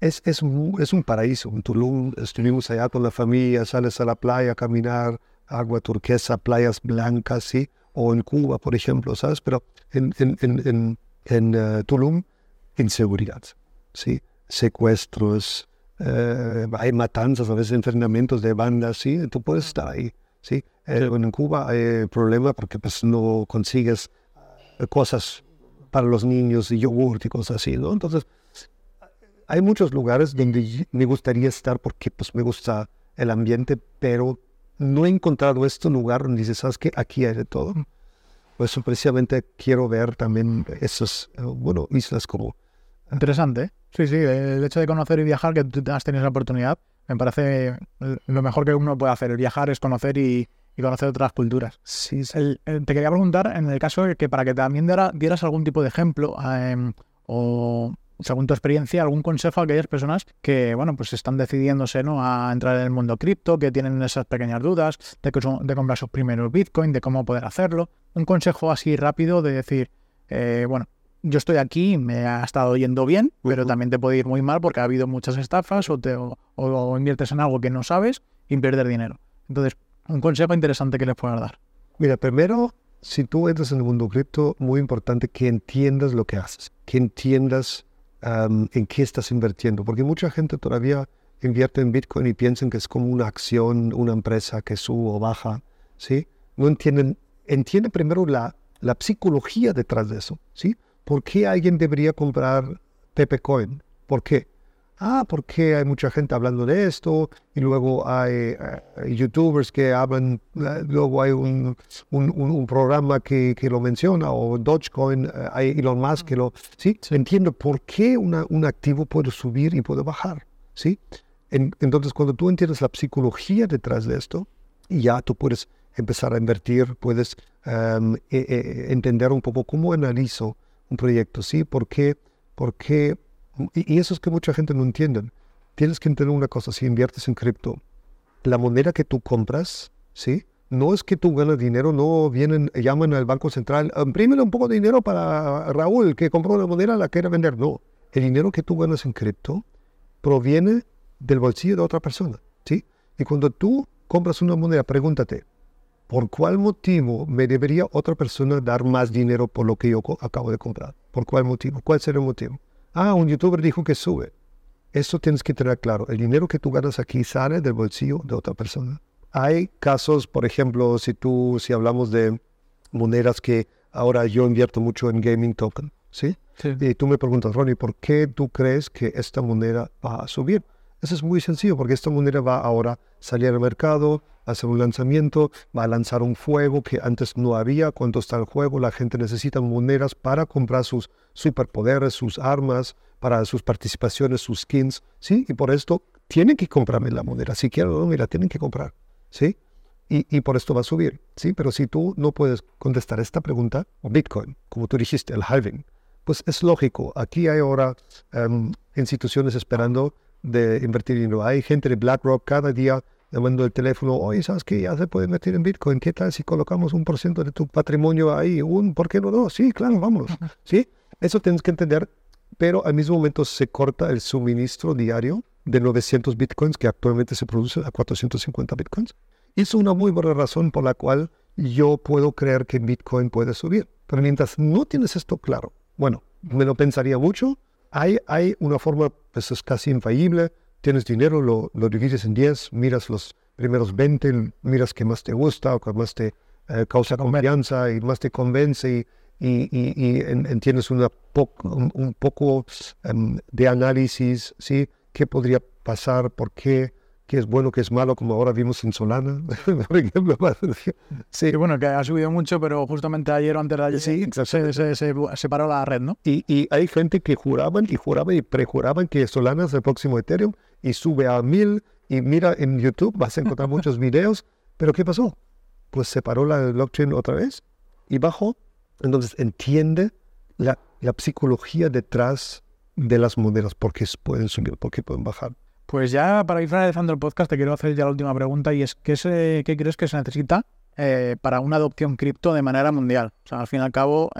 Es, es, un, es un paraíso. En Tulum estuvimos allá con la familia, sales a la playa a caminar, agua turquesa, playas blancas, ¿sí? O en Cuba, por ejemplo, ¿sabes? Pero en, en, en, en uh, Tulum, inseguridad, ¿sí? Secuestros, eh, hay matanzas, a veces entrenamientos de bandas, ¿sí? Tú puedes estar ahí, ¿sí? Eh, en Cuba hay problema porque pues no consigues cosas para los niños, y yogur y cosas así, ¿no? Entonces, hay muchos lugares donde me gustaría estar porque pues me gusta el ambiente, pero no he encontrado este lugar donde dices, ¿sabes qué? Aquí hay de todo. Pues precisamente quiero ver también esas, eh, bueno, islas como... Interesante. ¿eh? Sí, sí, el hecho de conocer y viajar, que tú has tenido esa oportunidad, me parece lo mejor que uno puede hacer. El viajar es conocer y, conocer otras culturas. Sí, te quería preguntar, en el caso de que para que también dieras algún tipo de ejemplo em, o según tu experiencia, algún consejo a aquellas personas que, bueno, pues están decidiéndose ¿no? a entrar en el mundo cripto, que tienen esas pequeñas dudas de, que de comprar sus primeros Bitcoin, de cómo poder hacerlo. Un consejo así rápido de decir, eh, bueno, yo estoy aquí, me ha estado yendo bien, pero también te puede ir muy mal porque ha habido muchas estafas o, te, o, inviertes en algo que no sabes y perder dinero. Entonces, un consejo interesante que les puedas dar. Mira, primero, si tú entras en el mundo cripto, muy importante que entiendas lo que haces, que entiendas en qué estás invirtiendo, porque mucha gente todavía invierte en Bitcoin y piensan que es como una acción, una empresa que sube o baja, ¿sí? No entienden, entiende primero la, la psicología detrás de eso, ¿sí? ¿Por qué alguien debería comprar Pepe Coin? ¿Por qué? ah, porque hay mucha gente hablando de esto, y luego hay eh, youtubers que hablan, eh, luego hay un, un, programa que, que, lo menciona, o Dogecoin, eh, hay Elon Musk que lo... ¿sí? Entiendo por qué una, un activo puede subir y puede bajar, ¿sí? entonces, cuando tú entiendes la psicología detrás de esto, ya tú puedes empezar a invertir, puedes em, entender un poco cómo analizo un proyecto, ¿sí? ¿Por qué? Porque y, eso es que mucha gente no entiende. Tienes que entender una cosa, si inviertes en cripto, la moneda que tú compras, ¿sí? No es que tú ganas dinero, no vienen, llaman al Banco Central, imprímele un poco de dinero para Raúl, que compró una moneda, la quiere vender. No, el dinero que tú ganas en cripto proviene del bolsillo de otra persona, ¿sí? Y cuando tú compras una moneda, pregúntate, ¿por cuál motivo me debería otra persona dar más dinero por lo que yo acabo de comprar? ¿Por cuál motivo? ¿Cuál será el motivo? Ah, un youtuber dijo que sube. Eso tienes que tener claro. El dinero que tú ganas aquí sale del bolsillo de otra persona. Hay casos, por ejemplo, si tú, si hablamos de monedas que ahora yo invierto mucho en gaming token, ¿sí? Y tú me preguntas, Ronnie, ¿por qué tú crees que esta moneda va a subir? Eso es muy sencillo porque esta moneda va ahora a salir al mercado, hacer un lanzamiento, va a lanzar un juego que antes no había. Cuando está el juego, la gente necesita monedas para comprar sus superpoderes, sus armas, para sus participaciones, sus skins, ¿sí? Y por esto tienen que comprarme la moneda. Si quieren o no, me la tienen que comprar, ¿sí? Y, por esto va a subir, ¿sí? Pero si tú no puedes contestar esta pregunta, o Bitcoin, como tú dijiste, el halving, pues es lógico. Aquí hay ahora um, instituciones esperando de invertir dinero. Hay gente de BlackRock cada día llamando el teléfono, oye, ¿sabes qué? Ya se puede invertir en Bitcoin. ¿Qué tal si colocamos un por ciento de tu patrimonio ahí? Un, ¿Por qué no? no? Sí, claro, vámonos. ¿Sí? Eso tienes que entender, pero al mismo momento se corta el suministro diario de 900 Bitcoins que actualmente se produce a 450 Bitcoins. Y es una muy buena razón por la cual yo puedo creer que Bitcoin puede subir. Pero mientras no tienes esto claro, bueno, me lo pensaría mucho, hay, hay una forma, pues es casi infalible, tienes dinero, lo, lo divides en 10, miras los primeros 20, miras qué más te gusta o qué más te eh, causa confianza y más te convence y, y, y, entiendes una un, poco um, de análisis, ¿sí? ¿Qué podría pasar? ¿Por qué? Que es bueno, que es malo, como ahora vimos en Solana, por ejemplo. sí. bueno, que ha subido mucho, pero justamente ayer o antes de ayer sí, se, se, se, paró la red, ¿no? Y, y, hay gente que juraban y juraban y prejuraban que Solana es el próximo Ethereum y sube a mil y mira en YouTube, vas a encontrar muchos videos, pero ¿qué pasó? Pues se paró la blockchain otra vez y bajó. Entonces entiende la, la psicología detrás de las monedas, por qué pueden subir, por qué pueden bajar. Pues ya para ir finalizando el podcast te quiero hacer ya la última pregunta y es ¿qué, se, qué crees que se necesita eh, para una adopción cripto de manera mundial? O sea, al fin y al cabo,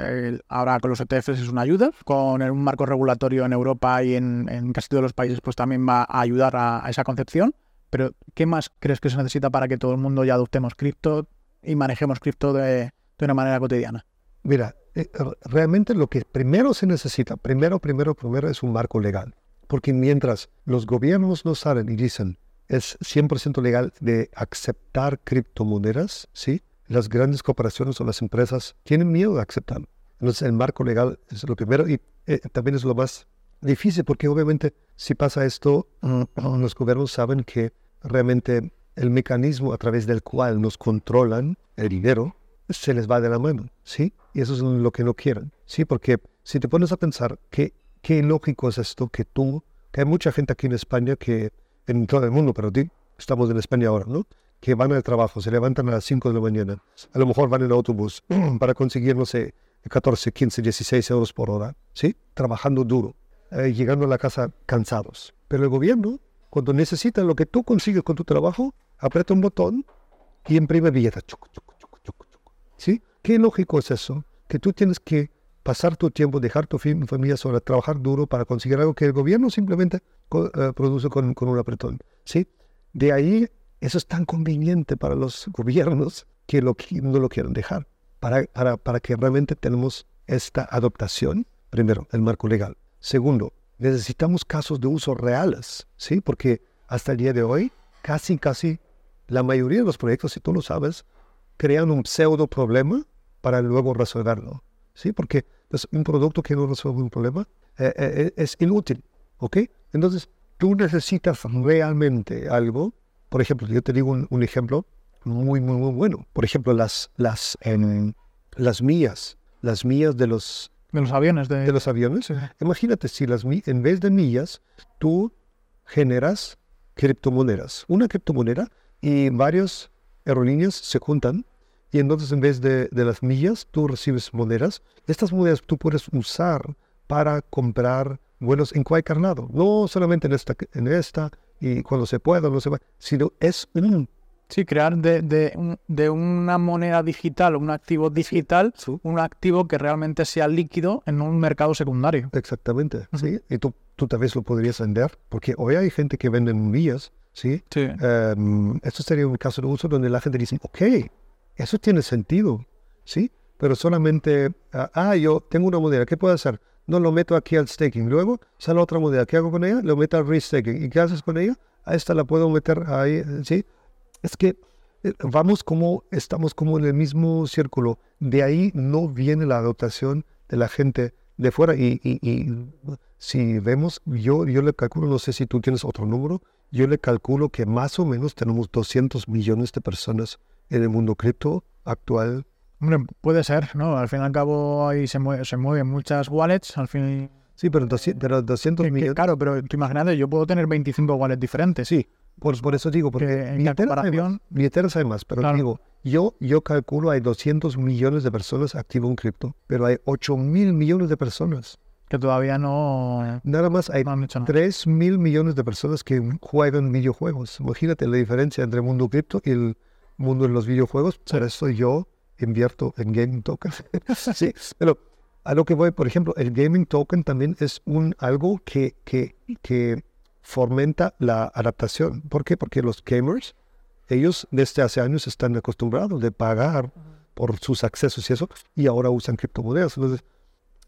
ahora con los ETFs es una ayuda, con un marco regulatorio en Europa y en, casi todos los países pues también va a ayudar a, esa concepción, pero ¿qué más crees que se necesita para que todo el mundo ya adoptemos cripto y manejemos cripto de, de una manera cotidiana? Mira, eh, realmente lo que primero se necesita, primero, primero, primero es un marco legal. Porque mientras los gobiernos no salen y dicen es 100% legal de aceptar criptomonedas, ¿sí? Las grandes corporaciones o las empresas tienen miedo de aceptarlo. Entonces el marco legal es lo primero y eh, también es lo más difícil porque obviamente si pasa esto, mm, los gobiernos saben que realmente el mecanismo a través del cual nos controlan el dinero se les va de la mano, ¿sí? Y eso es lo que no quieren, ¿sí? Porque si te pones a pensar que qué lógico es esto que tú, que hay mucha gente aquí en España que, en todo el mundo, pero ti, estamos en España ahora, ¿no? Que van al trabajo, se levantan a las 5 de la mañana, a lo mejor van en autobús para conseguir, no sé, 14, 15, 16 euros por hora, ¿sí? Trabajando duro, eh, llegando a la casa cansados. Pero el gobierno, cuando necesita lo que tú consigues con tu trabajo, aprieta un botón y imprime billetes. ¿Sí? ¿Qué lógico es eso? Que tú tienes que pasar tu tiempo, dejar tu familia sola, trabajar duro para conseguir algo que el gobierno simplemente eh, produce con, un apretón. ¿sí? De ahí, eso es tan conveniente para los gobiernos que no lo quieren dejar, para, para, para que realmente tenemos esta adaptación. Primero, el marco legal. Segundo, necesitamos casos de uso reales, ¿sí? Porque hasta el día de hoy, casi, casi la mayoría de los proyectos, si tú lo sabes, crean un pseudo problema para luego resolverlo, ¿sí? Porque entonces, un producto que no resuelve un problema eh, eh, eh, es inútil, ¿ok? Entonces, tú necesitas realmente algo. Por ejemplo, yo te digo un, ejemplo muy, muy, muy bueno. Por ejemplo, las, las, las millas, las millas de los... De los aviones. De, los aviones. Imagínate si las, en vez de millas, tú generas criptomonedas. Una criptomoneda y varias aerolíneas se juntan y entonces en vez de, las millas, tú recibes monedas. Estas monedas tú puedes usar para comprar vuelos en lado. No solamente en esta, en esta y cuando se pueda, no se pueda, sino es un... Sí, crear de, de, de una moneda digital, un activo digital, un activo que realmente sea líquido en un mercado secundario. Exactamente, sí. Y tú, tú tal vez lo podrías vender, porque hoy hay gente que vende millas, ¿sí? sí. Em, esto sería un caso de uso donde la gente dice, ok, eso tiene sentido, ¿sí? Pero solamente, ah, ah, yo tengo una moneda, ¿qué puedo hacer? No lo meto aquí al staking. Luego sale otra moneda, ¿qué hago con ella? Lo meto al restaking. ¿Y qué haces con ella? A esta la puedo meter ahí, ¿sí? Es que eh, vamos como, estamos como en el mismo círculo. De ahí no viene la adoptación de la gente de fuera. Y, y- y si vemos, yo, yo le calculo, no sé si tú tienes otro número, yo le calculo que más o menos tenemos 200 millones de personas en el mundo cripto actual. Hombre, puede ser, ¿no? Al fin y al cabo ahí se, mue- se mueven muchas wallets, al fin... Sí, pero 200, pero 200 que- que, millones. claro, pero tú imagínate, yo puedo tener 25 wallets diferentes. Sí, por, por eso digo, porque Que en más, comparación- hay más, pero Claro. digo, yo, yo calculo hay 200 millones de personas activas en cripto, pero hay 8 mil millones de personas. Que todavía no, Nada más hay no han hecho nada. 3 mil millones de personas que juegan videojuegos. Imagínate la diferencia entre el mundo cripto y el mundo de los videojuegos. Por eso yo invierto en gaming tokens. sí, pero a lo que voy, por ejemplo, el gaming token también es un algo que, que, que fomenta la adaptación. ¿Por qué? Porque los gamers, ellos desde hace años están acostumbrados de pagar por sus accesos y eso, y ahora usan criptomonedas. Entonces,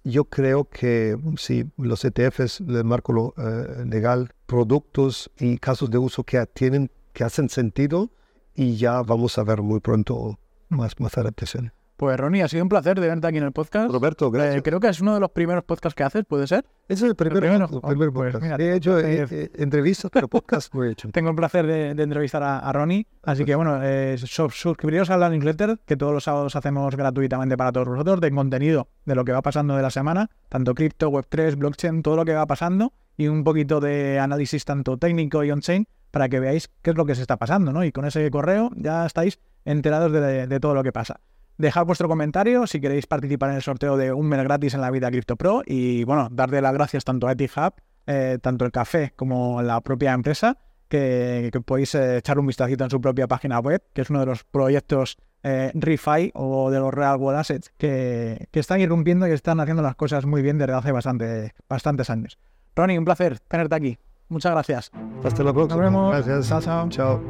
yo creo que sí, los ETFs, el marco lo, eh, legal, productos y casos de uso que tienen, que hacen sentido y ya vamos a ver muy pronto más, más adaptación. Pues Ronnie, ha sido un placer de verte aquí en el podcast. Roberto, Eh, gracias. creo que es uno de los primeros podcasts que haces, ¿puede ser? Ese es el primer, primero. el primer Oh, pues podcast. mira, he hecho eh, eh, eh, entrevistas, pero podcast no he hecho. Tengo el placer de, de entrevistar a, a Ronnie, así que bueno, eh, sus- suscribiros a la newsletter que todos los sábados hacemos gratuitamente para todos vosotros, de contenido de lo que va pasando de la semana, tanto cripto, web3, blockchain, todo lo que va pasando y un poquito de análisis tanto técnico y on-chain para que veáis qué es lo que se está pasando, ¿no? Y con ese correo ya estáis enterados de, todo lo que pasa. Dejad vuestro comentario si queréis participar en el sorteo de un mes gratis en la vida Crypto Pro y bueno, darle las gracias tanto a EtiHub, eh, tanto el café como la propia empresa, que, podéis eh, echar un vistacito en su propia página web, que es uno de los proyectos eh, ReFi o de los Real World Assets que, están irrumpiendo y están haciendo las cosas muy bien desde hace bastante, bastantes años. Ronnie, un placer tenerte aquí. Muchas gracias. Hasta la próxima. Nos vemos. Gracias. Chao, chao. Chao.